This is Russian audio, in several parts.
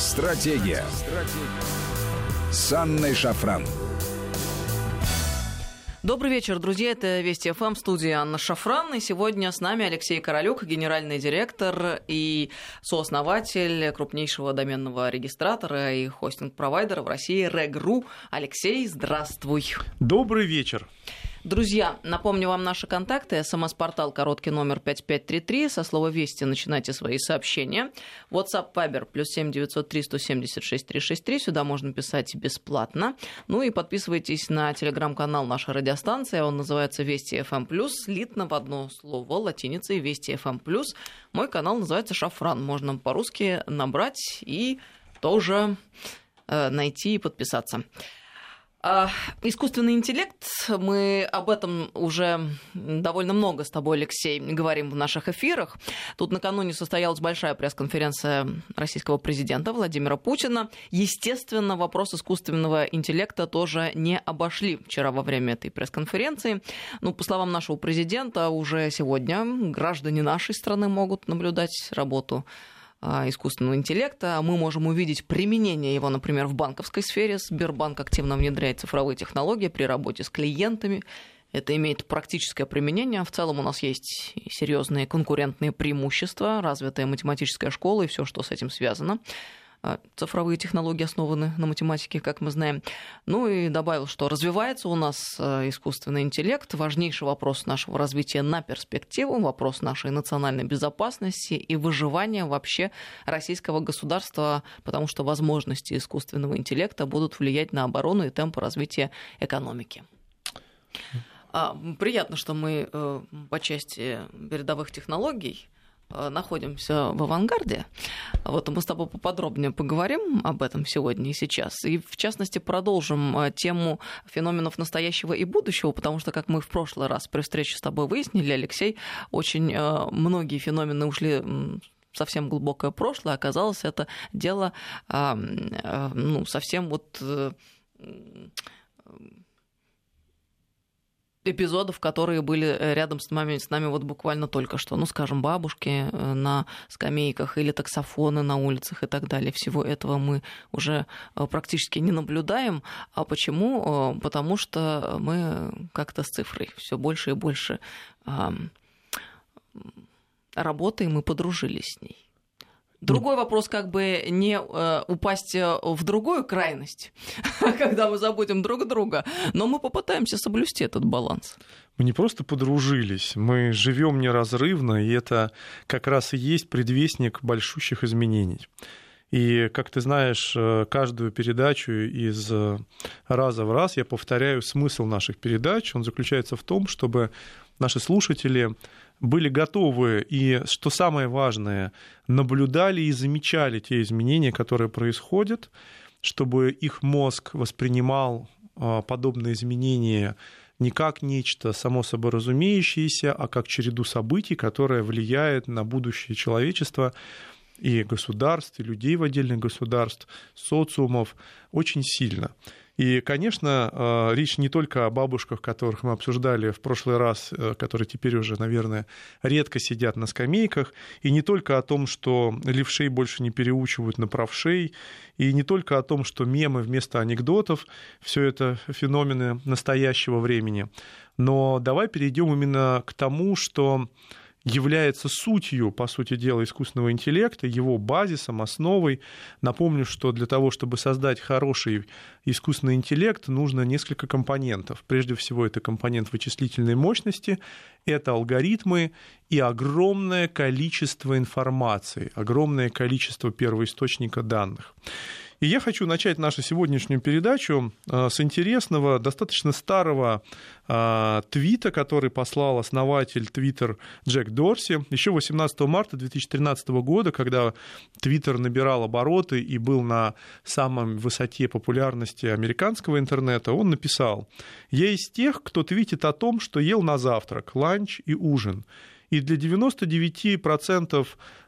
Стратегия. Стратегия. С Анной Шафран. Добрый вечер, друзья. Это Вести ФМ, студия Анна Шафран. И сегодня с нами Алексей Королюк, генеральный директор и сооснователь крупнейшего доменного регистратора и хостинг-провайдера в России Регру. Алексей, здравствуй. Добрый вечер. Друзья, напомню вам наши контакты. СМС-портал короткий номер 5533. Со слова «Вести» начинайте свои сообщения. WhatsApp Viber плюс 7 903 176 363. Сюда можно писать бесплатно. Ну и подписывайтесь на телеграм-канал нашей радиостанции. Он называется «Вести FM+,» слитно в одно слово латиницей «Вести FM+.» Мой канал называется «Шафран». Можно по-русски набрать и тоже э, найти и подписаться. А, искусственный интеллект, мы об этом уже довольно много с тобой, Алексей, говорим в наших эфирах. Тут накануне состоялась большая пресс-конференция российского президента Владимира Путина. Естественно, вопрос искусственного интеллекта тоже не обошли вчера во время этой пресс-конференции. Ну, по словам нашего президента, уже сегодня граждане нашей страны могут наблюдать работу искусственного интеллекта. Мы можем увидеть применение его, например, в банковской сфере. Сбербанк активно внедряет цифровые технологии при работе с клиентами. Это имеет практическое применение. В целом у нас есть серьезные конкурентные преимущества, развитая математическая школа и все, что с этим связано. А, цифровые технологии основаны на математике, как мы знаем. Ну и добавил, что развивается у нас а, искусственный интеллект. Важнейший вопрос нашего развития на перспективу, вопрос нашей национальной безопасности и выживания вообще российского государства, потому что возможности искусственного интеллекта будут влиять на оборону и темпы развития экономики. А, приятно, что мы э, по части передовых технологий Э, находимся в авангарде. Вот мы с тобой поподробнее поговорим об этом сегодня и сейчас. И, в частности, продолжим э, тему феноменов настоящего и будущего, потому что, как мы в прошлый раз при встрече с тобой выяснили, Алексей, очень э, многие феномены ушли совсем глубокое прошлое, оказалось это дело ну, совсем вот эпизодов, которые были э, рядом с нами, с нами вот буквально только что. Ну, скажем, бабушки э, на скамейках или таксофоны на улицах и так далее. Всего этого мы уже э, практически не наблюдаем. А почему? Потому что мы как-то с цифрой все больше и больше работаем и подружились с ней. Другой вопрос, как бы не э, упасть э, в другую крайность, когда мы забудем друг друга, но мы попытаемся соблюсти этот баланс. Мы не просто подружились, мы живем неразрывно, и это как раз и есть предвестник большущих изменений. И, как ты знаешь, э, каждую передачу из раза в раз я повторяю смысл наших передач. Он заключается в том, чтобы наши слушатели были готовы и, что самое важное, наблюдали и замечали те изменения, которые происходят, чтобы их мозг воспринимал а, подобные изменения не как нечто само собой разумеющееся, а как череду событий, которая влияет на будущее человечества и государств, и людей в отдельных государств, социумов очень сильно. И, конечно, э, речь не только о бабушках, которых мы обсуждали в прошлый раз, э, которые теперь уже, наверное, редко сидят на скамейках, и не только о том, что левшей больше не переучивают на правшей, и не только о том, что мемы вместо анекдотов, все это феномены настоящего времени. Но давай перейдем именно к тому, что является сутью, по сути дела, искусственного интеллекта, его базисом, основой. Напомню, что для того, чтобы создать хороший искусственный интеллект, нужно несколько компонентов. Прежде всего, это компонент вычислительной мощности, это алгоритмы и огромное количество информации, огромное количество первоисточника данных. И я хочу начать нашу сегодняшнюю передачу э, с интересного, достаточно старого э, твита, который послал основатель Twitter Джек Дорси еще 18 марта 2013 года, когда Twitter набирал обороты и был на самом высоте популярности американского интернета, он написал, «Я из тех, кто твитит о том, что ел на завтрак, ланч и ужин». И для 99% э,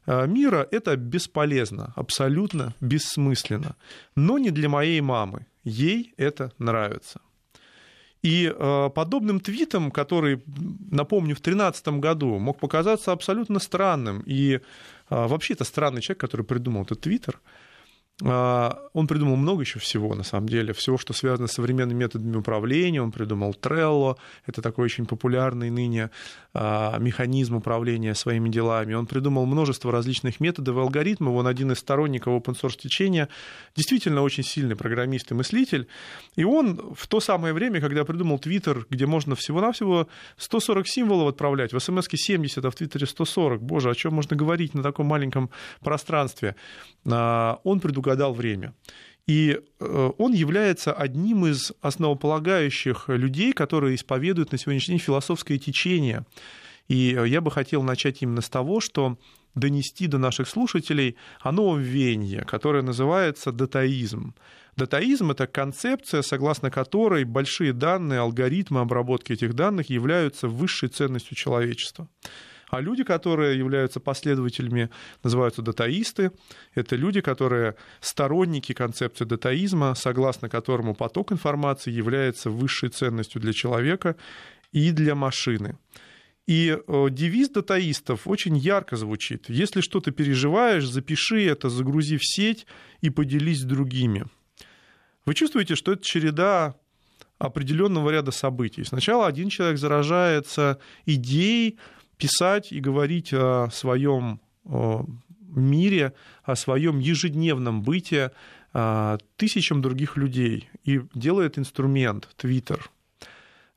мира это бесполезно, абсолютно бессмысленно. Но не для моей мамы. Ей это нравится. И э, подобным твитом, который, напомню, в 2013 году мог показаться абсолютно странным, и э, вообще это странный человек, который придумал этот твиттер, он придумал много еще всего, на самом деле. Всего, что связано с современными методами управления. Он придумал Trello. Это такой очень популярный ныне а, механизм управления своими делами. Он придумал множество различных методов и алгоритмов. Он один из сторонников open-source течения. Действительно очень сильный программист и мыслитель. И он в то самое время, когда придумал Twitter, где можно всего-навсего 140 символов отправлять, в смс 70, а в Твиттере 140. Боже, о чем можно говорить на таком маленьком пространстве? А, он предугадал время. И э, он является одним из основополагающих людей, которые исповедуют на сегодняшний день философское течение. И я бы хотел начать именно с того, что донести до наших слушателей о новом веянии, которое называется датаизм. Датаизм — это концепция, согласно которой большие данные, алгоритмы обработки этих данных являются высшей ценностью человечества. А люди, которые являются последователями, называются датаисты. Это люди, которые сторонники концепции датаизма, согласно которому поток информации является высшей ценностью для человека и для машины. И э, девиз датаистов очень ярко звучит. Если что-то переживаешь, запиши это, загрузи в сеть и поделись с другими. Вы чувствуете, что это череда определенного ряда событий. Сначала один человек заражается идеей, писать и говорить о своем мире, о своем ежедневном бытии тысячам других людей и делает инструмент Twitter.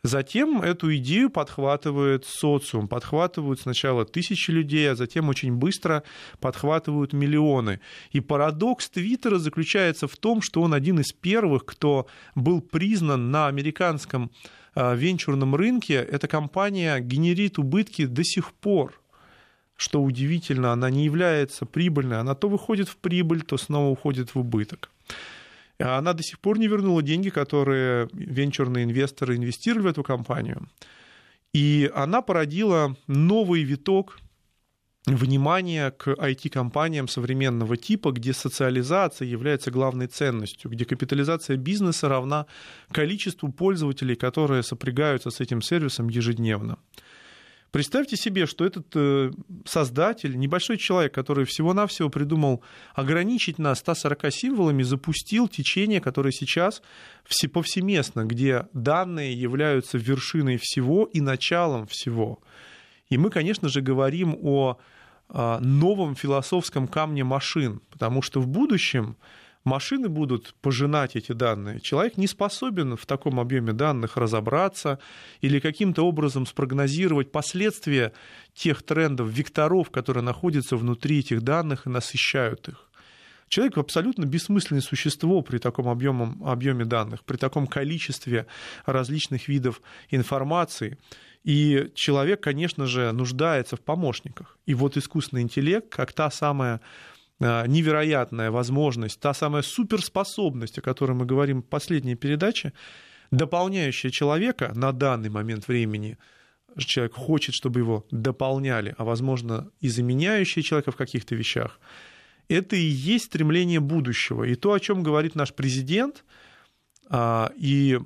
Затем эту идею подхватывает социум, подхватывают сначала тысячи людей, а затем очень быстро подхватывают миллионы. И парадокс Твиттера заключается в том, что он один из первых, кто был признан на американском венчурном рынке эта компания генерит убытки до сих пор. Что удивительно, она не является прибыльной, она то выходит в прибыль, то снова уходит в убыток. Она до сих пор не вернула деньги, которые венчурные инвесторы инвестировали в эту компанию. И она породила новый виток внимание к IT-компаниям современного типа, где социализация является главной ценностью, где капитализация бизнеса равна количеству пользователей, которые сопрягаются с этим сервисом ежедневно. Представьте себе, что этот э, создатель, небольшой человек, который всего-навсего придумал ограничить нас 140 символами, запустил течение, которое сейчас повсеместно, где данные являются вершиной всего и началом всего. И мы, конечно же, говорим о новом философском камне машин, потому что в будущем машины будут пожинать эти данные. Человек не способен в таком объеме данных разобраться или каким-то образом спрогнозировать последствия тех трендов, векторов, которые находятся внутри этих данных и насыщают их. Человек абсолютно бессмысленное существо при таком объеме, объеме данных, при таком количестве различных видов информации. И человек, конечно же, нуждается в помощниках. И вот искусственный интеллект, как та самая а, невероятная возможность, та самая суперспособность, о которой мы говорим в последней передаче, дополняющая человека на данный момент времени, человек хочет, чтобы его дополняли, а возможно и заменяющие человека в каких-то вещах, это и есть стремление будущего. И то, о чем говорит наш президент, а, и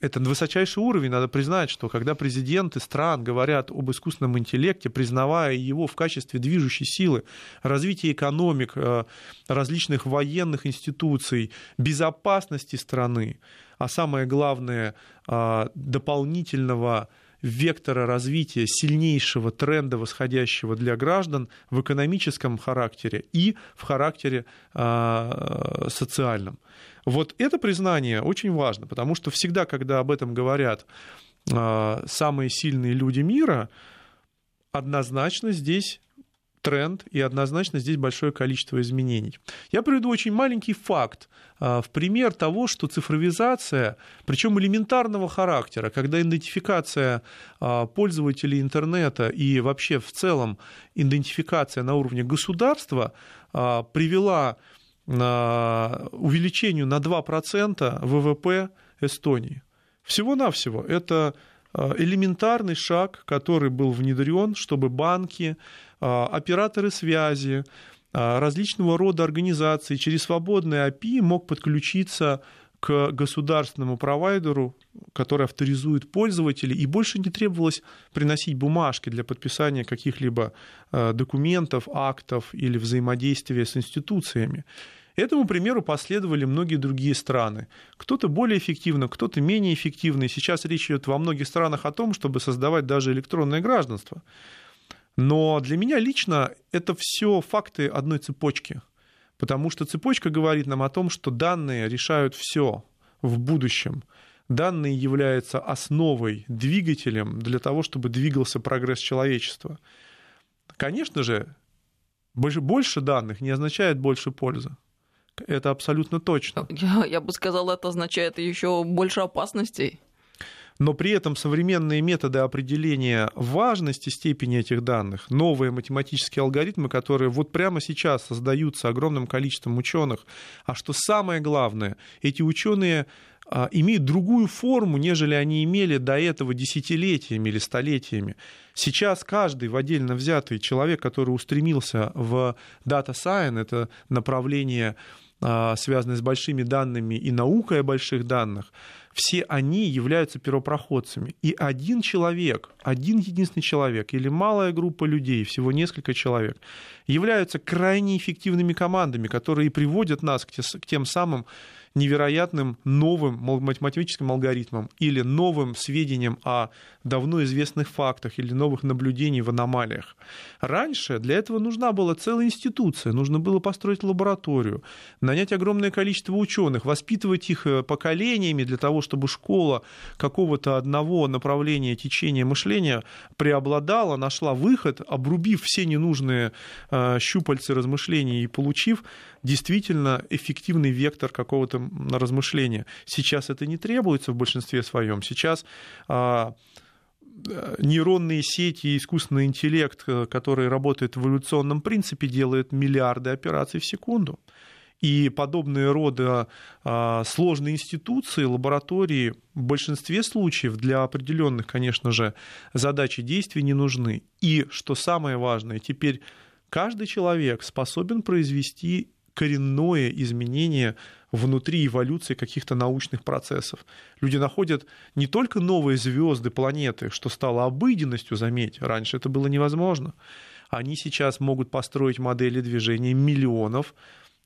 это высочайший уровень, надо признать, что когда президенты стран говорят об искусственном интеллекте, признавая его в качестве движущей силы развития экономик, э, различных военных институций, безопасности страны, а самое главное, э, дополнительного вектора развития сильнейшего тренда восходящего для граждан в экономическом характере и в характере э, социальном. Вот это признание очень важно, потому что всегда, когда об этом говорят а, самые сильные люди мира, однозначно здесь тренд и однозначно здесь большое количество изменений. Я приведу очень маленький факт а, в пример того, что цифровизация, причем элементарного характера, когда идентификация а, пользователей интернета и вообще в целом идентификация на уровне государства привела увеличению на 2% ВВП Эстонии. Всего-навсего это а, элементарный шаг, который был внедрен, чтобы банки, а, операторы связи, а, различного рода организации через свободный API мог подключиться к государственному провайдеру, который авторизует пользователей, и больше не требовалось приносить бумажки для подписания каких-либо документов, актов или взаимодействия с институциями. Этому примеру последовали многие другие страны. Кто-то более эффективно, кто-то менее эффективно. И сейчас речь идет во многих странах о том, чтобы создавать даже электронное гражданство. Но для меня лично это все факты одной цепочки. Потому что цепочка говорит нам о том, что данные решают все в будущем. Данные являются основой, двигателем для того, чтобы двигался прогресс человечества. Конечно же, больше данных не означает больше пользы. Это абсолютно точно. Я, я бы сказал, это означает еще больше опасностей. Но при этом современные методы определения важности степени этих данных, новые математические алгоритмы, которые вот прямо сейчас создаются огромным количеством ученых, а что самое главное, эти ученые а, имеют другую форму, нежели они имели до этого десятилетиями или столетиями. Сейчас каждый в отдельно взятый человек, который устремился в Data Science, это направление а, связанные с большими данными и наукой о больших данных, все они являются первопроходцами. И один человек, один единственный человек или малая группа людей, всего несколько человек, являются крайне эффективными командами, которые приводят нас к тем самым невероятным новым математическим алгоритмам или новым сведениям о давно известных фактах или новых наблюдений в аномалиях. Раньше для этого нужна была целая институция, нужно было построить лабораторию, нанять огромное количество ученых, воспитывать их э, поколениями для того, чтобы школа какого-то одного направления течения мышления преобладала, нашла выход, обрубив все ненужные э, щупальцы размышлений и получив действительно эффективный вектор какого-то размышления. Сейчас это не требуется в большинстве своем. Сейчас а, нейронные сети и искусственный интеллект, э, который работает в эволюционном принципе, делает миллиарды операций в секунду. И подобные рода а, сложные институции, лаборатории в большинстве случаев для определенных, конечно же, задач и действий не нужны. И, что самое важное, теперь каждый человек способен произвести коренное изменение внутри эволюции каких-то научных процессов. Люди находят не только новые звезды, планеты, что стало обыденностью, заметь, раньше это было невозможно. Они сейчас могут построить модели движения миллионов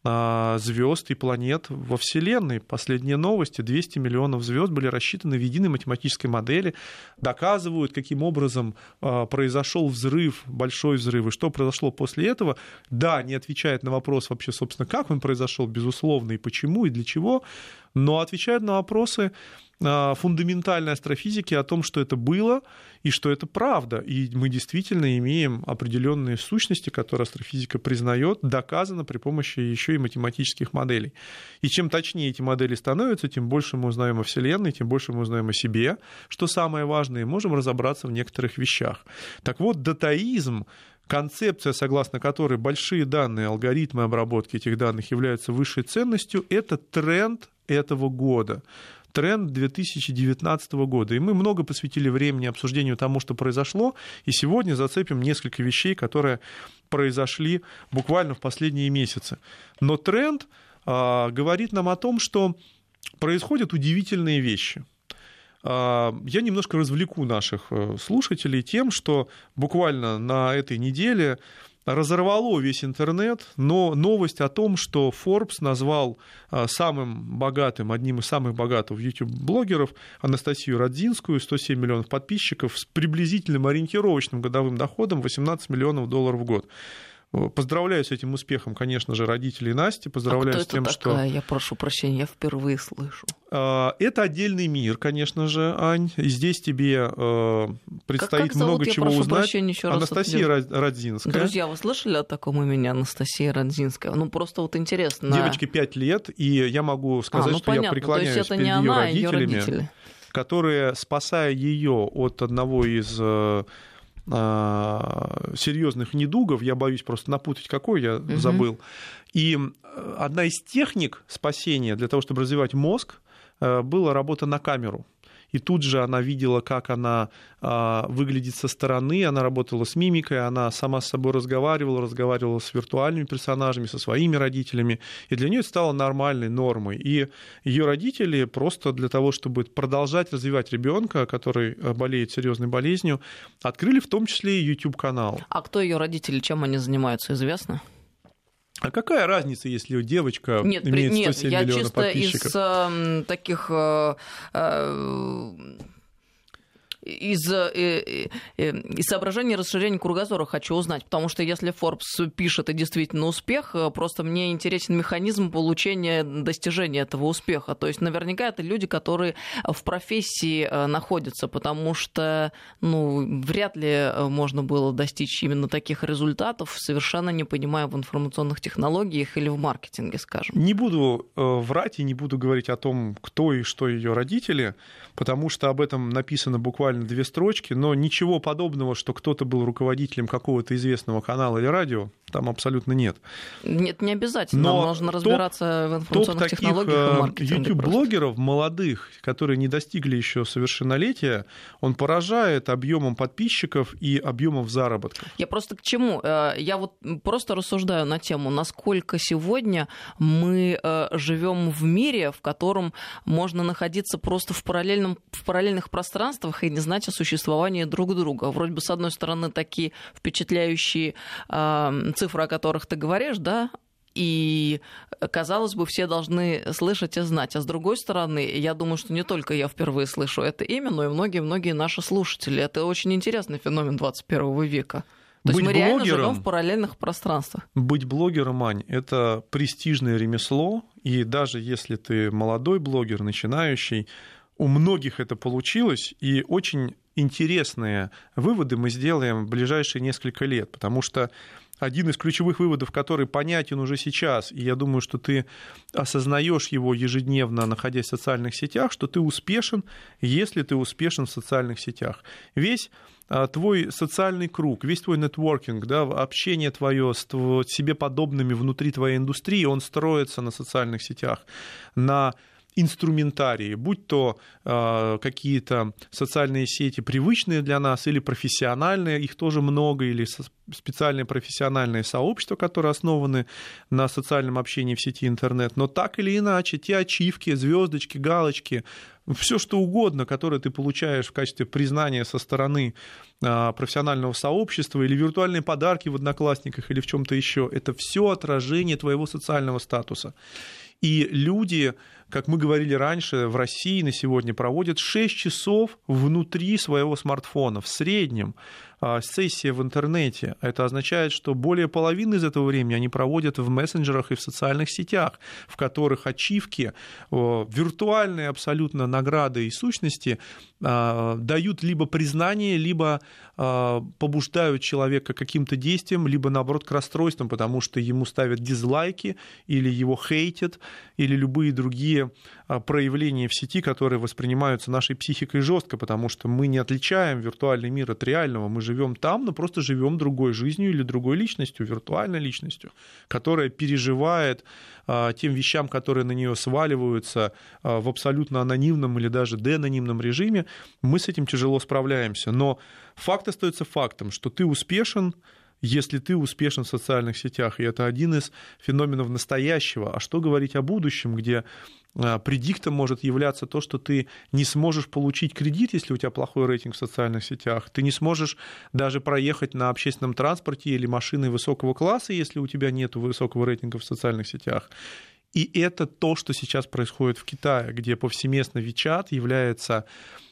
звезд и планет во Вселенной. Последние новости, 200 миллионов звезд были рассчитаны в единой математической модели, доказывают, каким образом а, произошел взрыв, большой взрыв, и что произошло после этого. Да, не отвечает на вопрос вообще, собственно, как он произошел, безусловно, и почему, и для чего, но отвечает на вопросы, а, фундаментальной астрофизики о том, что это было и что это правда. И мы действительно имеем определенные сущности, которые астрофизика признает, доказано при помощи еще и математических моделей. И чем точнее эти модели становятся, тем больше мы узнаем о Вселенной, тем больше мы узнаем о себе, что самое важное, и можем разобраться в некоторых вещах. Так вот, датаизм концепция, согласно которой большие данные, алгоритмы обработки этих данных являются высшей ценностью, это тренд этого года тренд 2019 года. И мы много посвятили времени обсуждению тому, что произошло, и сегодня зацепим несколько вещей, которые произошли буквально в последние месяцы. Но тренд а, говорит нам о том, что происходят удивительные вещи. А, я немножко развлеку наших э, слушателей тем, что буквально на этой неделе разорвало весь интернет, но новость о том, что Forbes назвал а, самым богатым, одним из самых богатых YouTube-блогеров Анастасию Родзинскую, 107 миллионов подписчиков, с приблизительным ориентировочным годовым доходом 18 миллионов долларов в год. Поздравляю с этим успехом, конечно же, родителей Насти. Поздравляю а с тем, такая? что... Я прошу прощения, я впервые слышу. А, это отдельный мир, конечно же, Ань. И здесь тебе э, предстоит как, как много я чего прошу узнать. Прощения, еще Анастасия раз Родзинская. Друзья, вы слышали о таком имени Анастасия Родзинская? Ну, просто вот интересно. Девочке 5 лет, и я могу сказать, а, ну, что понятно. я преклоняюсь То есть это перед не ее она, а родителями. Ее родители которые, спасая ее от одного из э, а, серьезных недугов, я боюсь просто напутать какой, я угу. забыл. И одна из техник спасения для того, чтобы развивать мозг, э, была работа на камеру и тут же она видела, как она а, выглядит со стороны, она работала с мимикой, она сама с собой разговаривала, разговаривала с виртуальными персонажами, со своими родителями, и для нее это стало нормальной нормой. И ее родители просто для того, чтобы продолжать развивать ребенка, который э, болеет серьезной болезнью, открыли в том числе и YouTube-канал. А кто ее родители, чем они занимаются, известно? А какая разница, если девочка нет, имеет 107 нет, я миллионов чисто подписчиков? таких э, э, из, э, э, э, из соображений расширения кругозора хочу узнать, потому что если Forbes пишет и действительно успех, э, просто мне интересен механизм получения достижения этого успеха. То есть наверняка это люди, которые в профессии э, находятся, потому что ну, вряд ли можно было достичь именно таких результатов, совершенно не понимая в информационных технологиях или в маркетинге, скажем. Не буду э, врать и не буду говорить о том, кто и что ее родители, потому что об этом написано буквально две строчки, но ничего подобного, что кто-то был руководителем какого-то известного канала или радио, там абсолютно нет. Нет, не обязательно. Но нужно разбираться топ, в информационных топ технологиях и э, маркетинге. YouTube-блогеров молодых, которые не достигли еще совершеннолетия, он поражает объемом подписчиков и объемом заработка. Я просто к чему? Э, я вот просто рассуждаю на тему, насколько сегодня мы э, живем в мире, в котором можно находиться просто в, параллельном, в параллельных пространствах и не знать о существовании друг друга. Вроде бы, с одной стороны, такие впечатляющие цифры, о которых ты говоришь, да, и, казалось бы, все должны слышать и знать. А с другой стороны, я думаю, что не только я впервые слышу это имя, но и многие-многие наши слушатели. Это очень интересный феномен 21 века. То быть есть мы реально живем в параллельных пространствах. Быть блогером, Ань, это престижное ремесло, и даже если ты молодой блогер, начинающий, у многих это получилось, и очень интересные выводы мы сделаем в ближайшие несколько лет, потому что один из ключевых выводов, который понятен уже сейчас, и я думаю, что ты осознаешь его ежедневно, находясь в социальных сетях, что ты успешен, если ты успешен в социальных сетях. Весь а, твой социальный круг, весь твой нетворкинг, да, общение твое с себе подобными внутри твоей индустрии, он строится на социальных сетях, на инструментарии, будь то э, какие-то социальные сети привычные для нас или профессиональные, их тоже много, или специальные профессиональные сообщества, которые основаны на социальном общении в сети интернет. Но так или иначе, те ачивки, звездочки, галочки, все что угодно, которое ты получаешь в качестве признания со стороны э, профессионального сообщества или виртуальные подарки в одноклассниках или в чем-то еще, это все отражение твоего социального статуса. И люди, как мы говорили раньше, в России на сегодня проводят 6 часов внутри своего смартфона в среднем. А, сессия в интернете. Это означает, что более половины из этого времени они проводят в мессенджерах и в социальных сетях, в которых ачивки, виртуальные абсолютно награды и сущности а, дают либо признание, либо а, побуждают человека каким-то действием, либо наоборот к расстройствам, потому что ему ставят дизлайки или его хейтят, или любые другие проявления в сети, которые воспринимаются нашей психикой жестко, потому что мы не отличаем виртуальный мир от реального, мы живем там, но просто живем другой жизнью или другой личностью, виртуальной личностью, которая переживает а, тем вещам, которые на нее сваливаются а, в абсолютно анонимном или даже деанонимном режиме, мы с этим тяжело справляемся. Но факт остается фактом, что ты успешен, если ты успешен в социальных сетях. И это один из феноменов настоящего. А что говорить о будущем, где а, предиктом может являться то, что ты не сможешь получить кредит, если у тебя плохой рейтинг в социальных сетях. Ты не сможешь даже проехать на общественном транспорте или машиной высокого класса, если у тебя нет высокого рейтинга в социальных сетях. И это то, что сейчас происходит в Китае, где повсеместно Вичат является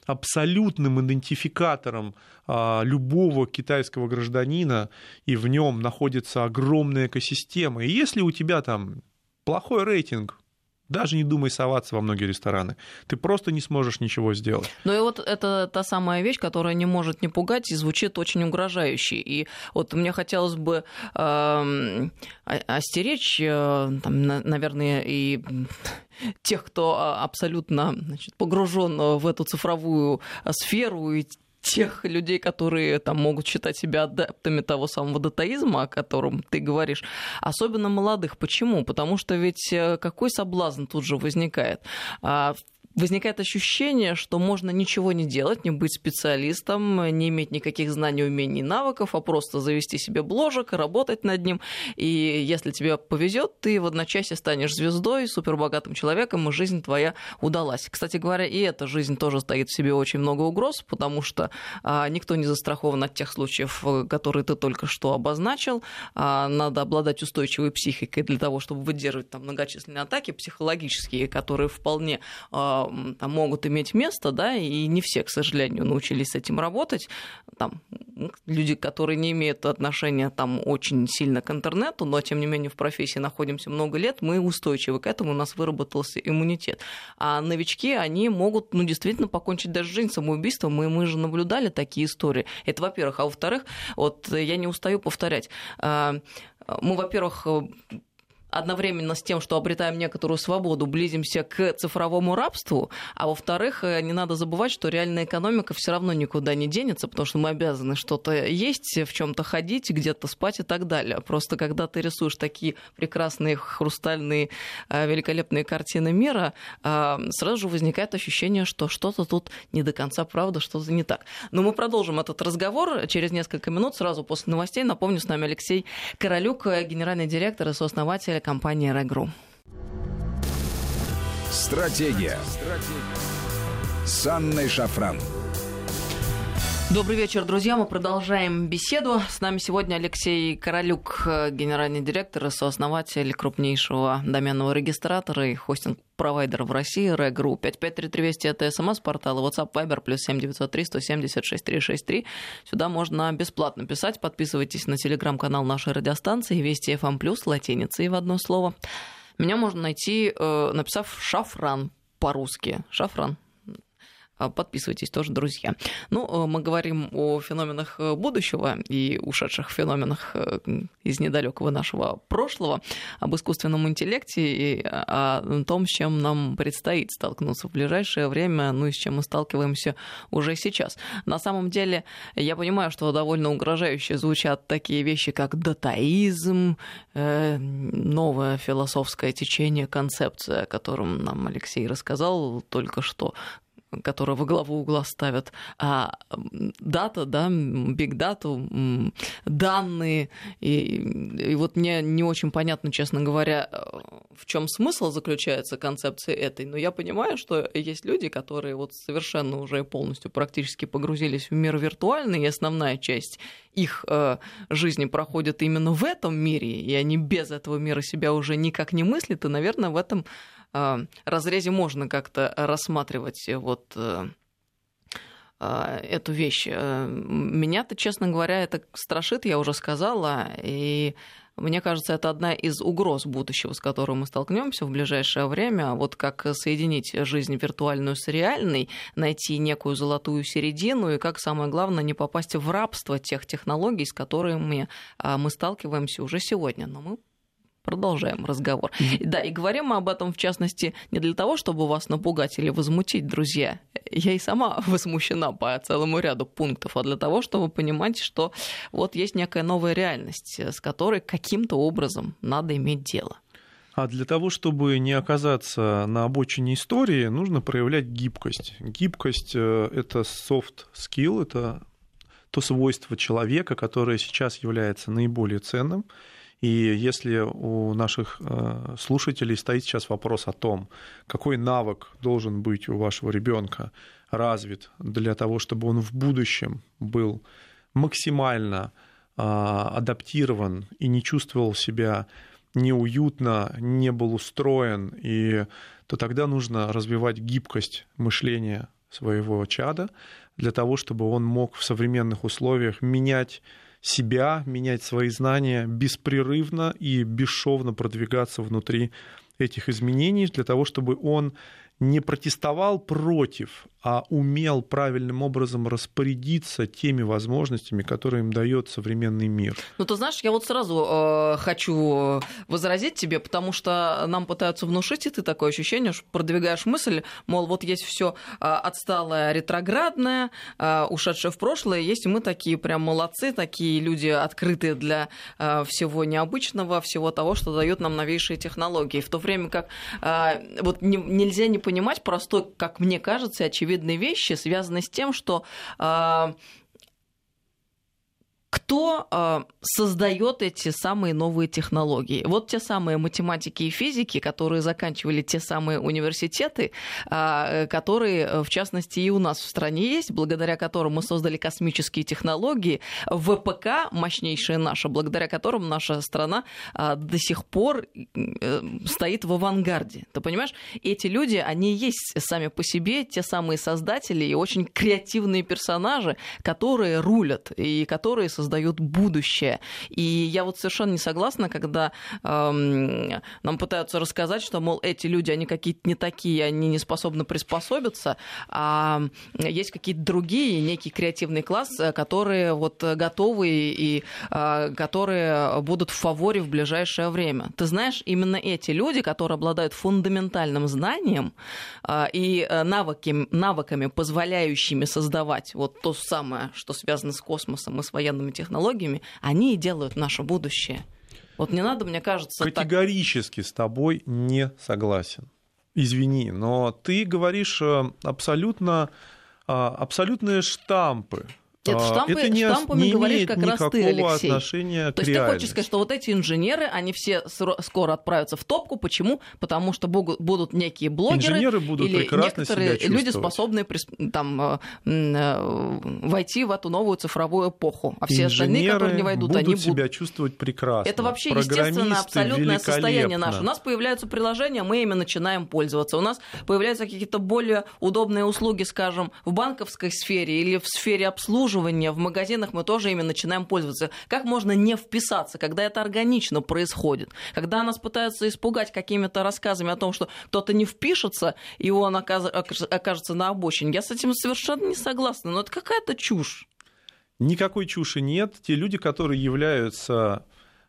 абсолютным идентификатором а, любого китайского гражданина, и в нем находится огромная экосистема. И если у тебя там плохой рейтинг, даже не думай соваться во многие рестораны. Ты просто не сможешь ничего сделать. Ну и вот это та самая вещь, которая не может не пугать и звучит очень угрожающе. И вот мне хотелось бы э, остеречь, э, там, наверное, и тех, кто а, абсолютно погружен в эту цифровую сферу и тех людей, которые там могут считать себя адептами того самого датаизма, о котором ты говоришь, особенно молодых. Почему? Потому что ведь э, какой соблазн тут же возникает? Возникает ощущение, что можно ничего не делать, не быть специалистом, не иметь никаких знаний, умений, навыков, а просто завести себе бложек, работать над ним. И если тебе повезет, ты в одночасье станешь звездой, супербогатым человеком, и жизнь твоя удалась. Кстати говоря, и эта жизнь тоже стоит в себе очень много угроз, потому что а, никто не застрахован от тех случаев, которые ты только что обозначил. А, надо обладать устойчивой психикой для того, чтобы выдерживать там многочисленные атаки психологические, которые вполне а, могут иметь место, да, и не все, к сожалению, научились с этим работать. Там, люди, которые не имеют отношения там, очень сильно к интернету, но, тем не менее, в профессии находимся много лет, мы устойчивы к этому, у нас выработался иммунитет. А новички, они могут, ну, действительно покончить даже жизнь самоубийством, мы, мы же наблюдали такие истории. Это, во-первых. А во-вторых, вот я не устаю повторять, а, мы, во-первых, одновременно с тем, что обретаем некоторую свободу, близимся к цифровому рабству, а во-вторых, э, не надо забывать, что реальная экономика все равно никуда не денется, потому что мы обязаны что-то есть, в чем-то ходить, где-то спать и так далее. Просто когда ты рисуешь такие прекрасные хрустальные, э, великолепные картины мира, э, сразу же возникает ощущение, что что-то тут не до конца правда, что-то не так. Но мы продолжим этот разговор через несколько минут, сразу после новостей. Напомню, с нами Алексей Королюк, генеральный директор и сооснователь компания «Регру». Стратегия. Стратегия. С Анной Шафран. Добрый вечер, друзья. Мы продолжаем беседу. С нами сегодня Алексей Королюк, генеральный директор и сооснователь крупнейшего доменного регистратора и хостинг-провайдера в России Регру. 553320 это смс-портал, WhatsApp, Viber, плюс 7903 176 363. Сюда можно бесплатно писать. Подписывайтесь на телеграм-канал нашей радиостанции Вести FM+, эм латиницей в одно слово. Меня можно найти, э, написав «Шафран» по-русски. Шафран подписывайтесь тоже, друзья. Ну, э, мы говорим о феноменах э, будущего и ушедших феноменах э, из недалекого нашего прошлого, об искусственном интеллекте и о том, с чем нам предстоит столкнуться в ближайшее время, ну и с чем мы сталкиваемся уже сейчас. На самом деле, я понимаю, что довольно угрожающе звучат такие вещи, как датаизм, новое философское течение, концепция, о котором нам Алексей рассказал только что, которую во главу угла ставят, а дата, да, биг дату, данные. И, и вот мне не очень понятно, честно говоря, в чем смысл заключается концепции этой, но я понимаю, что есть люди, которые вот совершенно уже полностью практически погрузились в мир виртуальный, и основная часть их э, жизни проходит именно в этом мире, и они без этого мира себя уже никак не мыслят, и, наверное, в этом разрезе можно как-то рассматривать вот э, а, эту вещь. Э, меня-то, честно говоря, это страшит, я уже сказала, и мне кажется, это одна из угроз будущего, с которой мы столкнемся в ближайшее время. Вот как соединить жизнь виртуальную с реальной, найти некую золотую середину и как самое главное не попасть в рабство тех технологий, с которыми а, мы сталкиваемся уже сегодня. Но мы продолжаем разговор. Да, и говорим мы об этом, в частности, не для того, чтобы вас напугать или возмутить, друзья. Я и сама возмущена по целому ряду пунктов, а для того, чтобы понимать, что вот есть некая новая реальность, с которой каким-то образом надо иметь дело. А для того, чтобы не оказаться на обочине истории, нужно проявлять гибкость. Гибкость э, — это soft skill, это то свойство человека, которое сейчас является наиболее ценным. И если у наших э, слушателей стоит сейчас вопрос о том, какой навык должен быть у вашего ребенка развит для того, чтобы он в будущем был максимально а, адаптирован и не чувствовал себя неуютно, не был устроен, и то тогда нужно развивать гибкость мышления своего чада для того, чтобы он мог в современных условиях менять себя, менять свои знания беспрерывно и бесшовно продвигаться внутри этих изменений для того, чтобы он не протестовал против, а умел правильным образом распорядиться теми возможностями, которые им дает современный мир. Ну, ты знаешь, я вот сразу э, хочу возразить тебе, потому что нам пытаются внушить, и ты такое ощущение, что продвигаешь мысль, мол, вот есть все э, отсталое, ретроградное, э, ушедшее в прошлое, есть мы такие прям молодцы, такие люди открытые для э, всего необычного, всего того, что дают нам новейшие технологии. В то время как вот нельзя не понимать простой, как мне кажется, очевидные вещи, связанные с тем, что кто э, создает эти самые новые технологии? Вот те самые математики и физики, которые заканчивали те самые университеты, э, которые, в частности, и у нас в стране есть, благодаря которым мы создали космические технологии, ВПК мощнейшая наша, благодаря которым наша страна э, до сих пор э, стоит в авангарде. Ты понимаешь? Эти люди, они есть сами по себе те самые создатели и очень креативные персонажи, которые рулят и которые создают будущее. И я вот совершенно не согласна, когда эм, нам пытаются рассказать, что, мол, эти люди, они какие-то не такие, они не способны приспособиться, а есть какие-то другие, некий креативный класс, э, которые вот готовы и э, которые будут в фаворе в ближайшее время. Ты знаешь, именно эти люди, которые обладают фундаментальным знанием э, и навыки, навыками, позволяющими создавать вот то самое, что связано с космосом и с военными современными технологиями, они и делают наше будущее. Вот не надо, мне кажется... Категорически так... с тобой не согласен. Извини, но ты говоришь э, абсолютно, а, абсолютные штампы нет, штампы, это не, штампами не говоришь как раз ты, Алексей. отношения То есть ты хочешь сказать, что вот эти инженеры, они все скоро отправятся в топку. Почему? Потому что будут некие блогеры Инженеры будут или некоторые люди, способные там, э, э, войти в эту новую цифровую эпоху. А все Инженеры остальные, которые не войдут, будут они будут... себя чувствовать прекрасно. Это вообще естественное, абсолютное состояние наше. У нас появляются приложения, мы ими начинаем пользоваться. У нас появляются какие-то более удобные услуги, скажем, в банковской сфере или в сфере обслуживания, в магазине магазинах мы тоже ими начинаем пользоваться. Как можно не вписаться, когда это органично происходит? Когда нас пытаются испугать какими-то рассказами о том, что кто-то не впишется, и он окажется на обочине. Я с этим совершенно не согласна, но это какая-то чушь. Никакой чуши нет. Те люди, которые являются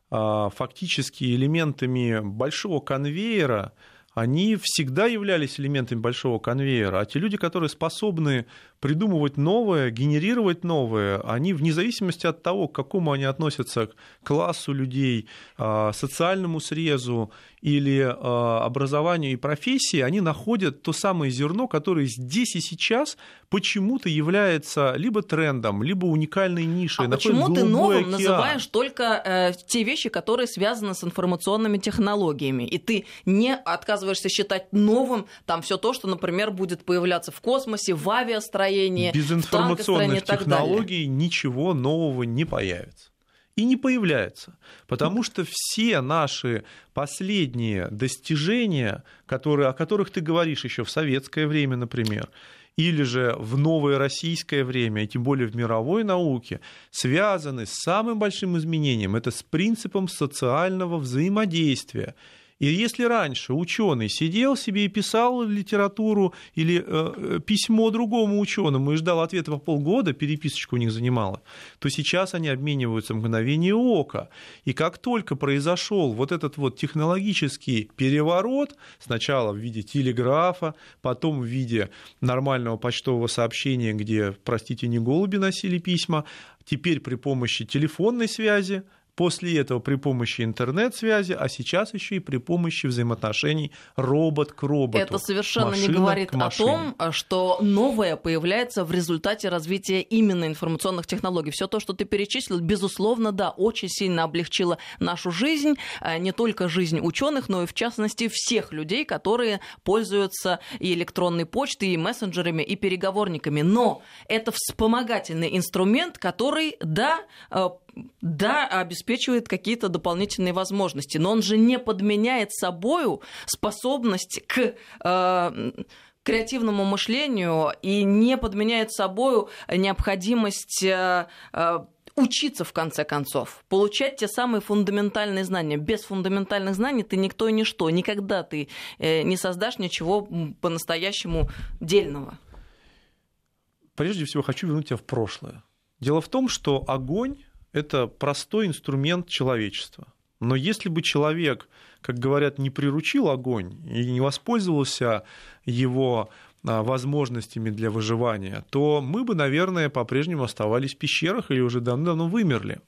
а, фактически элементами большого конвейера, они всегда являлись элементами большого конвейера, а те люди, которые способны придумывать новое, генерировать новое, они вне зависимости от того, к какому они относятся к классу людей, а, социальному срезу или а, образованию и профессии, они находят то самое зерно, которое здесь и сейчас почему-то является либо трендом, либо уникальной нишей. А почему ты новым океан. называешь только э, те вещи, которые связаны с информационными технологиями, и ты не отказываешься считать новым там все то, что, например, будет появляться в космосе, в авиастроении, построении, Без информационных технологий ничего нового не появится. И не появляется. Потому что все наши последние достижения, которые, о которых ты говоришь еще в советское время, например, или же в новое российское время, и тем более в мировой науке, связаны с самым большим изменением, это с принципом социального взаимодействия. И если раньше ученый сидел себе и писал литературу или э, э, письмо другому ученому и ждал ответа по полгода, переписочка у них занимала, то сейчас они обмениваются мгновение ока. И как только произошел вот этот вот технологический переворот, сначала в виде телеграфа, потом в виде нормального почтового сообщения, где, простите, не голуби носили письма, теперь при помощи телефонной связи, После этого при помощи интернет-связи, а сейчас еще и при помощи взаимоотношений робот к роботу. Это совершенно не говорит о том, что новое появляется в результате развития именно информационных технологий. Все то, что ты перечислил, безусловно, да, очень сильно облегчило нашу жизнь, а не только жизнь ученых, но и в частности всех людей, которые пользуются и электронной почтой, и мессенджерами, и переговорниками. Но это вспомогательный инструмент, который, да, э, да, обеспечивает какие-то дополнительные возможности, но он же не подменяет собою способность к э, креативному мышлению и не подменяет собою необходимость э, э, учиться в конце концов, получать те самые фундаментальные знания. Без фундаментальных знаний ты никто и ничто. Никогда ты э, не создашь ничего по-настоящему дельного. Прежде всего хочу вернуть тебя в прошлое. Дело в том, что огонь это простой инструмент человечества. Но если бы человек, как говорят, не приручил огонь и не воспользовался его а, возможностями для выживания, то мы бы, наверное, по-прежнему оставались в пещерах или уже давно-давно вымерли.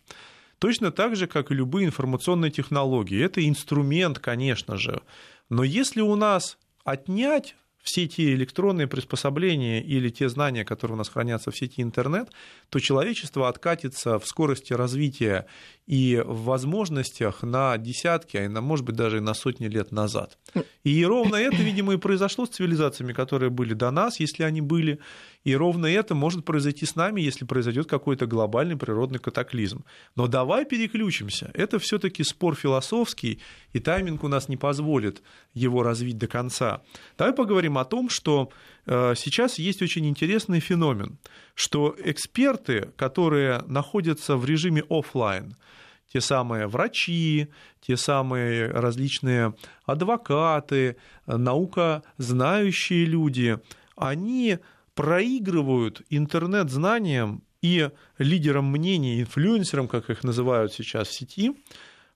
Точно так же, как и любые информационные технологии. Это инструмент, конечно же, Но если у нас отнять все те электронные приспособления или те знания, которые у нас хранятся в сети интернет, то человечество откатится в скорости развития и в возможностях на десятки, а на, может быть, даже и на сотни лет назад. И ровно это, видимо, и произошло с цивилизациями, которые были до нас, если они были. И ровно это может произойти с нами, если произойдет какой-то глобальный природный катаклизм. Но давай переключимся. Это все-таки спор философский, и тайминг у нас не позволит его развить до конца. Давай поговорим о том, что э, сейчас есть очень интересный феномен, что эксперты, которые находятся в режиме офлайн, те самые врачи, те самые различные адвокаты, наука знающие люди, они проигрывают интернет-знаниям и лидерам мнений, инфлюенсерам, как их называют сейчас в сети,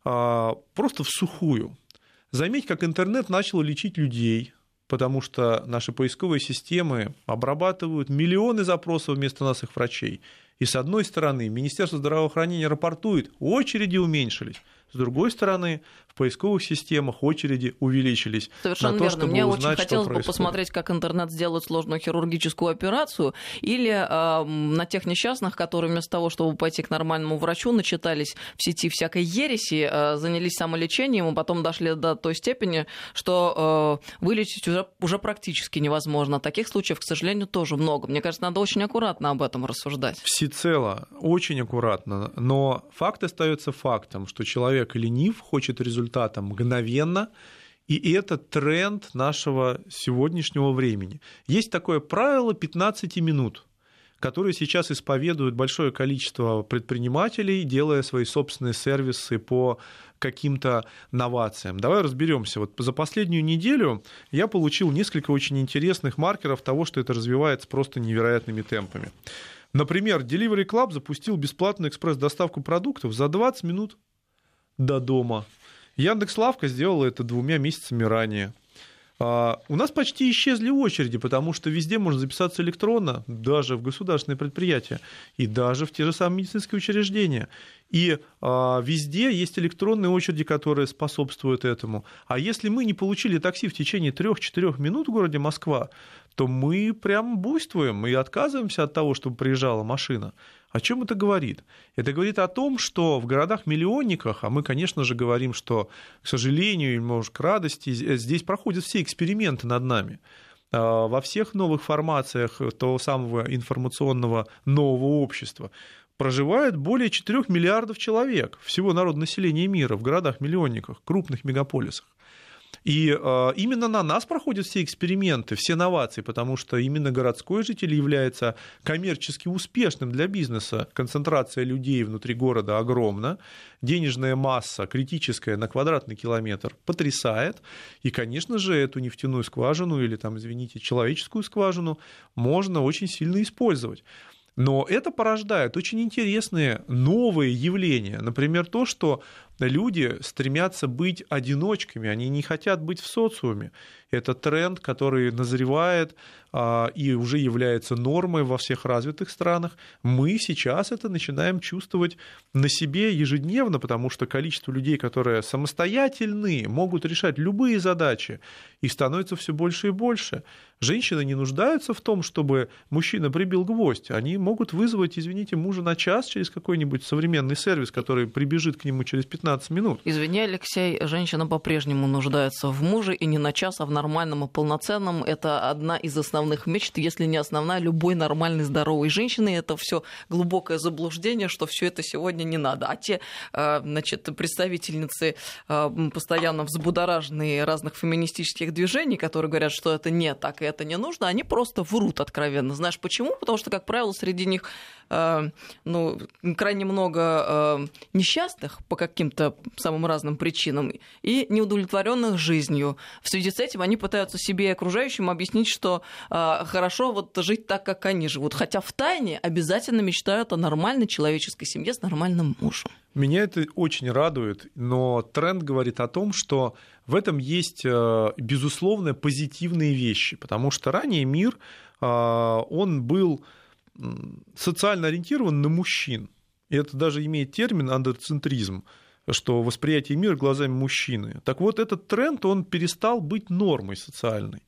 а, просто в сухую. Заметь, как интернет начал лечить людей, потому что наши поисковые системы обрабатывают миллионы запросов вместо нас их врачей. И с одной стороны, Министерство здравоохранения рапортует, очереди уменьшились. С другой стороны, в поисковых системах очереди увеличились. Совершенно на то, верно. Чтобы Мне узнать, очень хотелось бы посмотреть, как интернет сделает сложную хирургическую операцию, или э, на тех несчастных, которые вместо того, чтобы пойти к нормальному врачу, начитались в сети всякой ереси, э, занялись самолечением, и потом дошли до той степени, что э, вылечить уже, уже практически невозможно. Таких случаев, к сожалению, тоже много. Мне кажется, надо очень аккуратно об этом рассуждать. Всецело, очень аккуратно. Но факт остается фактом, что человек ленив, хочет результата мгновенно, и это тренд нашего сегодняшнего времени. Есть такое правило 15 минут, которое сейчас исповедует большое количество предпринимателей, делая свои собственные сервисы по каким-то новациям. Давай разберемся. Вот за последнюю неделю я получил несколько очень интересных маркеров того, что это развивается просто невероятными темпами. Например, Delivery Club запустил бесплатную экспресс-доставку продуктов за 20 минут до дома. Яндекс Лавка сделала это двумя месяцами ранее. А, у нас почти исчезли очереди, потому что везде можно записаться электронно, даже в государственные предприятия, и даже в те же самые медицинские учреждения. И а, везде есть электронные очереди, которые способствуют этому. А если мы не получили такси в течение 3-4 минут в городе Москва, то мы прям буйствуем и отказываемся от того, чтобы приезжала машина. О чем это говорит? Это говорит о том, что в городах-миллионниках, а мы, конечно же, говорим, что, к сожалению, или, может, к радости, здесь проходят все эксперименты над нами а, во всех новых формациях того самого информационного нового общества проживает более 4 миллиардов человек, всего народонаселения мира в городах-миллионниках, крупных мегаполисах. И э, именно на нас проходят все эксперименты, все новации, потому что именно городской житель является коммерчески успешным для бизнеса. Концентрация людей внутри города огромна, денежная масса критическая на квадратный километр потрясает. И, конечно же, эту нефтяную скважину или, там, извините, человеческую скважину можно очень сильно использовать. Но это порождает очень интересные новые явления. Например, то, что люди стремятся быть одиночками, они не хотят быть в социуме. Это тренд, который назревает а, и уже является нормой во всех развитых странах. Мы сейчас это начинаем чувствовать на себе ежедневно, потому что количество людей, которые самостоятельны, могут решать любые задачи, их становится все больше и больше. Женщины не нуждаются в том, чтобы мужчина прибил гвоздь. Они могут вызвать, извините, мужа на час через какой-нибудь современный сервис, который прибежит к нему через 15 15 минут. Извини, Алексей, женщина по-прежнему нуждается в муже и не на час, а в нормальном и полноценном. Это одна из основных мечт, если не основная, любой нормальной, здоровой женщины. Это все глубокое заблуждение, что все это сегодня не надо. А те э, значит, представительницы, э, постоянно взбудораженные разных феминистических движений, которые говорят, что это не так и это не нужно, они просто врут откровенно. Знаешь почему? Потому что, как правило, среди них э, ну, крайне много несчастных по каким-то каким-то самым разным причинам и неудовлетворенных жизнью. В связи с этим они пытаются себе и окружающим объяснить, что э, хорошо вот жить так, как они живут, хотя в тайне обязательно мечтают о нормальной человеческой семье с нормальным мужем. Меня это очень радует, но тренд говорит о том, что в этом есть, э, безусловно, позитивные вещи, потому что ранее мир, э, он был социально ориентирован на мужчин. И это даже имеет термин андроцентризм что восприятие мира глазами мужчины. Так вот, этот тренд, он перестал быть нормой социальной.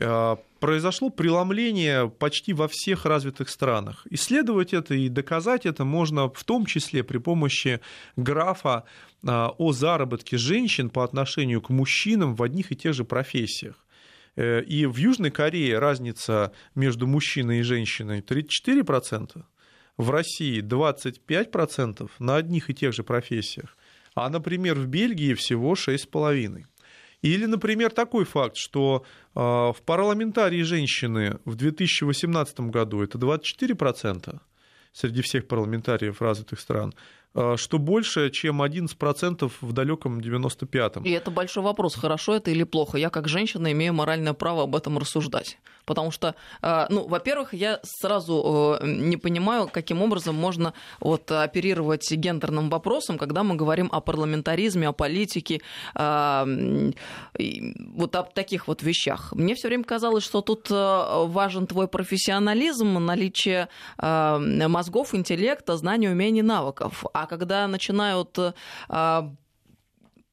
А, произошло преломление почти во всех развитых странах. Исследовать это и доказать это можно в том числе при помощи графа а, о заработке женщин по отношению к мужчинам в одних и тех же профессиях. Э, и в Южной Корее разница между мужчиной и женщиной 34%, в России 25% на одних и тех же профессиях, а, например, в Бельгии всего 6,5%. Или, например, такой факт, что а, в парламентарии женщины в 2018 году это 24% среди всех парламентариев развитых стран, а, что больше, чем 11% в далеком 95-м. И это большой вопрос, хорошо это или плохо. Я как женщина имею моральное право об этом рассуждать. Потому что, а, ну, во-первых, я сразу э, не понимаю, каким образом можно вот оперировать гендерным вопросом, когда мы говорим о парламентаризме, о политике, а, вот о таких вот вещах. Мне все время казалось, что тут э, важен твой профессионализм, наличие мозгов, интеллекта, знаний, умений, навыков. А когда начинают а,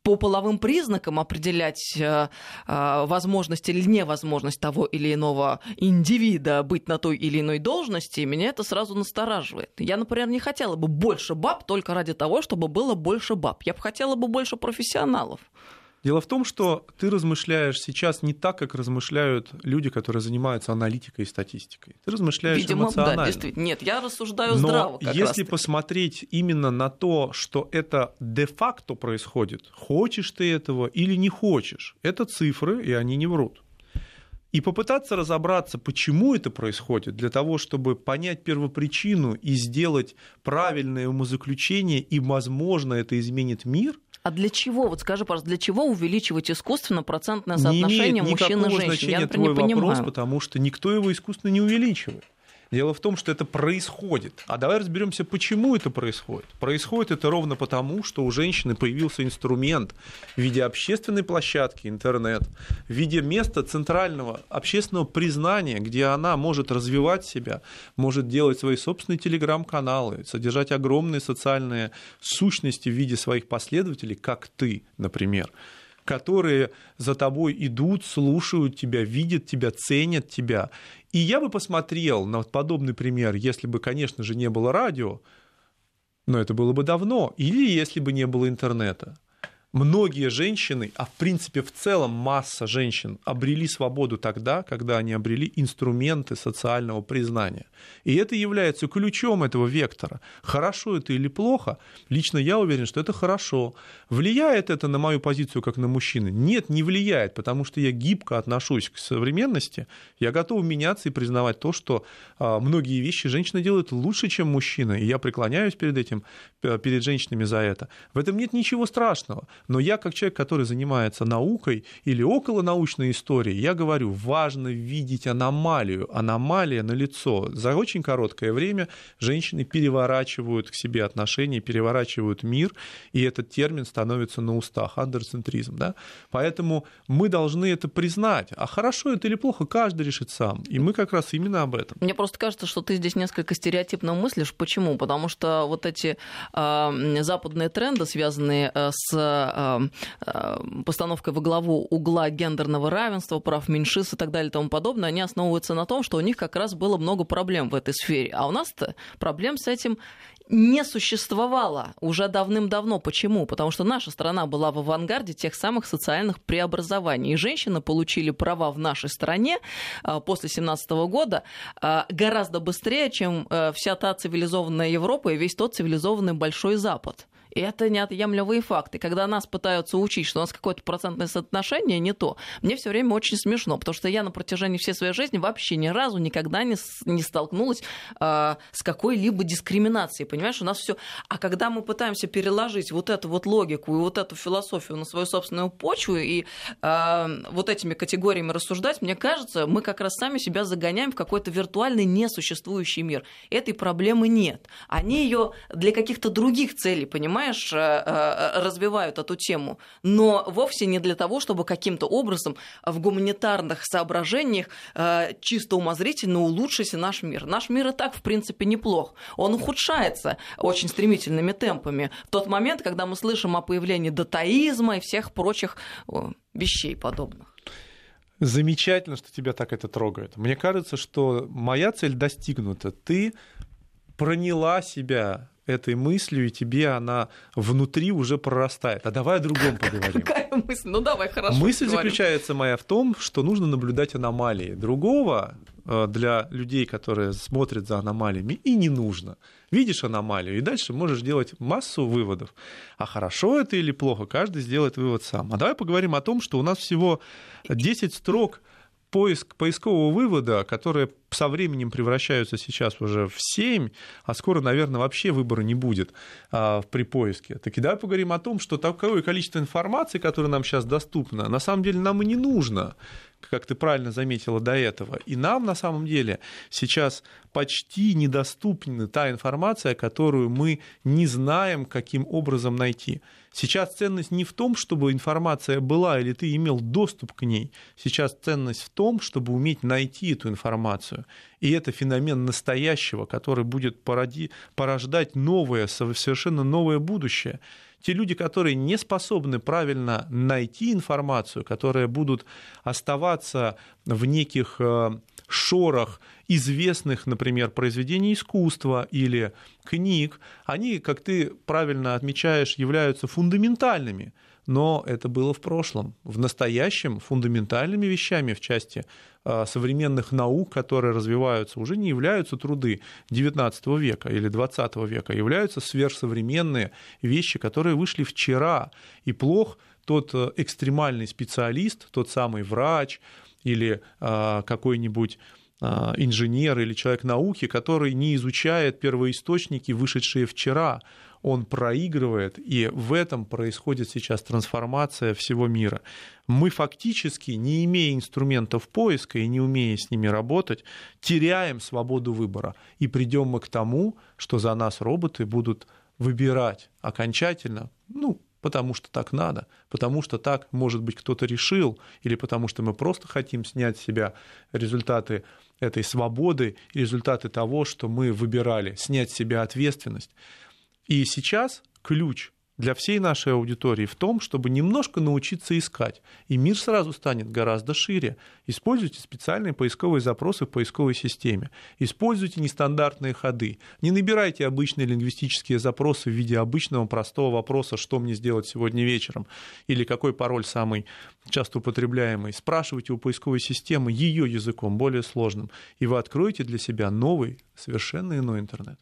по половым признакам определять э, э, возможность или невозможность того или иного индивида быть на той или иной должности, меня это сразу настораживает. Я, например, не хотела бы больше баб только ради того, чтобы было больше баб. Я бы хотела бы больше профессионалов. Дело в том, что ты размышляешь сейчас не так, как размышляют люди, которые занимаются аналитикой и статистикой. Ты размышляешь Видимо, эмоционально. Да, действительно. Нет, я рассуждаю Но здраво. Как если посмотреть именно на то, что это де-факто происходит, хочешь ты этого или не хочешь, это цифры, и они не врут. И попытаться разобраться, почему это происходит, для того, чтобы понять первопричину и сделать правильное умозаключение, и, возможно, это изменит мир, а для чего, вот скажи, пожалуйста, для чего увеличивать искусственно процентное соотношение мужчин и женщин? Я, например, не вопрос, потому что никто его искусственно не увеличивает. Дело в том, что это происходит. А давай разберемся, почему это происходит. Происходит это ровно потому, что у женщины появился инструмент в виде общественной площадки, интернет, в виде места центрального общественного признания, где она может развивать себя, может делать свои собственные телеграм-каналы, содержать огромные социальные сущности в виде своих последователей, как ты, например которые за тобой идут, слушают тебя, видят тебя, ценят тебя. И я бы посмотрел на подобный пример, если бы, конечно же, не было радио, но это было бы давно, или если бы не было интернета многие женщины, а в принципе в целом масса женщин обрели свободу тогда, когда они обрели инструменты социального признания. И это является ключом этого вектора. Хорошо это или плохо, лично я уверен, что это хорошо. Влияет это на мою позицию как на мужчины? Нет, не влияет, потому что я гибко отношусь к современности, я готов меняться и признавать то, что а, многие вещи женщина делает лучше, чем мужчина, и я преклоняюсь перед этим, перед женщинами за это. В этом нет ничего страшного. Но я, как человек, который занимается наукой или околонаучной историей, я говорю, важно видеть аномалию. Аномалия на лицо. За очень короткое время женщины переворачивают к себе отношения, переворачивают мир, и этот термин становится на устах, андерцентризм. Да? Поэтому мы должны это признать. А хорошо это или плохо, каждый решит сам. И мы как раз именно об этом. Мне просто кажется, что ты здесь несколько стереотипно мыслишь. Почему? Потому что вот эти э, западные тренды, связанные э, с э, постановкой во главу угла гендерного равенства, прав меньшинств и так далее и тому подобное, они основываются на том, что у них как раз было много проблем в этой сфере. А у нас-то проблем с этим не существовало уже давным-давно. Почему? Потому что наша страна была в авангарде тех самых социальных преобразований. И женщины получили права в нашей стране э, после 17 года э, гораздо быстрее, чем вся та цивилизованная Европа и весь тот цивилизованный Большой Запад. Это неотъемлемые факты. Когда нас пытаются учить, что у нас какое-то процентное соотношение не то, мне все время очень смешно, потому что я на протяжении всей своей жизни вообще ни разу никогда не, не столкнулась э, с какой-либо дискриминацией. Понимаешь, у нас все. А когда мы пытаемся переложить вот эту вот логику и вот эту философию на свою собственную почву и э, вот этими категориями рассуждать, мне кажется, мы как раз сами себя загоняем в какой-то виртуальный несуществующий мир. Этой проблемы нет. Они ее для каких-то других целей, понимаешь? Понимаешь, развивают эту тему, но вовсе не для того, чтобы каким-то образом в гуманитарных соображениях чисто умозрительно улучшить наш мир. Наш мир и так, в принципе, неплох. Он ухудшается очень стремительными темпами. В тот момент, когда мы слышим о появлении датаизма и всех прочих вещей подобных. Замечательно, что тебя так это трогает. Мне кажется, что моя цель достигнута. Ты проняла себя этой мыслью, и тебе она внутри уже прорастает. А давай о другом поговорим. Какая мысль? Ну давай, хорошо. Мысль поговорим. заключается моя в том, что нужно наблюдать аномалии. Другого э, для людей, которые смотрят за аномалиями, и не нужно. Видишь аномалию, и дальше можешь делать массу выводов. А хорошо это или плохо, каждый сделает вывод сам. А давай поговорим о том, что у нас всего 10 строк поиск поискового вывода, которые со временем превращаются сейчас уже в 7, а скоро, наверное, вообще выбора не будет а, при поиске. Так и давай поговорим о том, что такое количество информации, которое нам сейчас доступно, на самом деле нам и не нужно как ты правильно заметила до этого. И нам на самом деле сейчас почти недоступна та информация, которую мы не знаем, каким образом найти. Сейчас ценность не в том, чтобы информация была или ты имел доступ к ней. Сейчас ценность в том, чтобы уметь найти эту информацию. И это феномен настоящего, который будет породи, порождать новое, совершенно новое будущее те люди, которые не способны правильно найти информацию, которые будут оставаться в неких э, шорах известных, например, произведений искусства или книг, они, как ты правильно отмечаешь, являются фундаментальными но это было в прошлом. В настоящем фундаментальными вещами в части а, современных наук, которые развиваются, уже не являются труды XIX века или XX века, а являются сверхсовременные вещи, которые вышли вчера. И плох тот э, экстремальный специалист, тот самый врач или а, какой-нибудь инженер или человек науки, который не изучает первоисточники, вышедшие вчера, он проигрывает, и в этом происходит сейчас трансформация всего мира. Мы фактически, не имея инструментов поиска и не умея с ними работать, теряем свободу выбора. И придем мы к тому, что за нас роботы будут выбирать окончательно, ну, потому что так надо, потому что так, может быть, кто-то решил, или потому что мы просто хотим снять с себя результаты этой свободы, результаты того, что мы выбирали, снять с себя ответственность. И сейчас ключ для всей нашей аудитории в том, чтобы немножко научиться искать. И мир сразу станет гораздо шире. Используйте специальные поисковые запросы в поисковой системе. Используйте нестандартные ходы. Не набирайте обычные лингвистические запросы в виде обычного простого вопроса, что мне сделать сегодня вечером, или какой пароль самый часто употребляемый. Спрашивайте у поисковой системы ее языком, более сложным, и вы откроете для себя новый, совершенно иной интернет.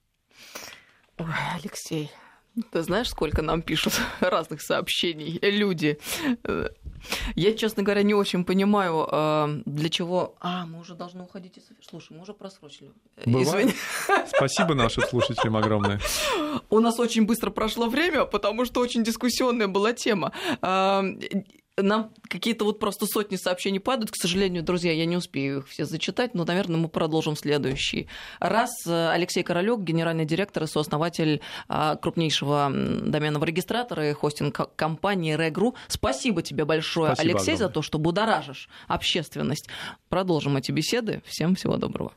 Ой, Алексей, ты знаешь, сколько нам пишут разных сообщений люди? Я, честно говоря, не очень понимаю, э, для чего... А, мы уже должны уходить из Слушай, мы уже просрочили. Бывает. Спасибо нашим слушателям огромное. У нас очень быстро прошло время, потому что очень дискуссионная была тема. Э, нам какие-то вот просто сотни сообщений падают. К сожалению, друзья, я не успею их все зачитать, но, наверное, мы продолжим следующий раз. Алексей Королёк, генеральный директор и сооснователь а, крупнейшего доменного регистратора и хостинг-компании Регру. Спасибо тебе большое, Спасибо Алексей, огромное. за то, что будоражишь общественность. Продолжим эти беседы. Всем всего доброго.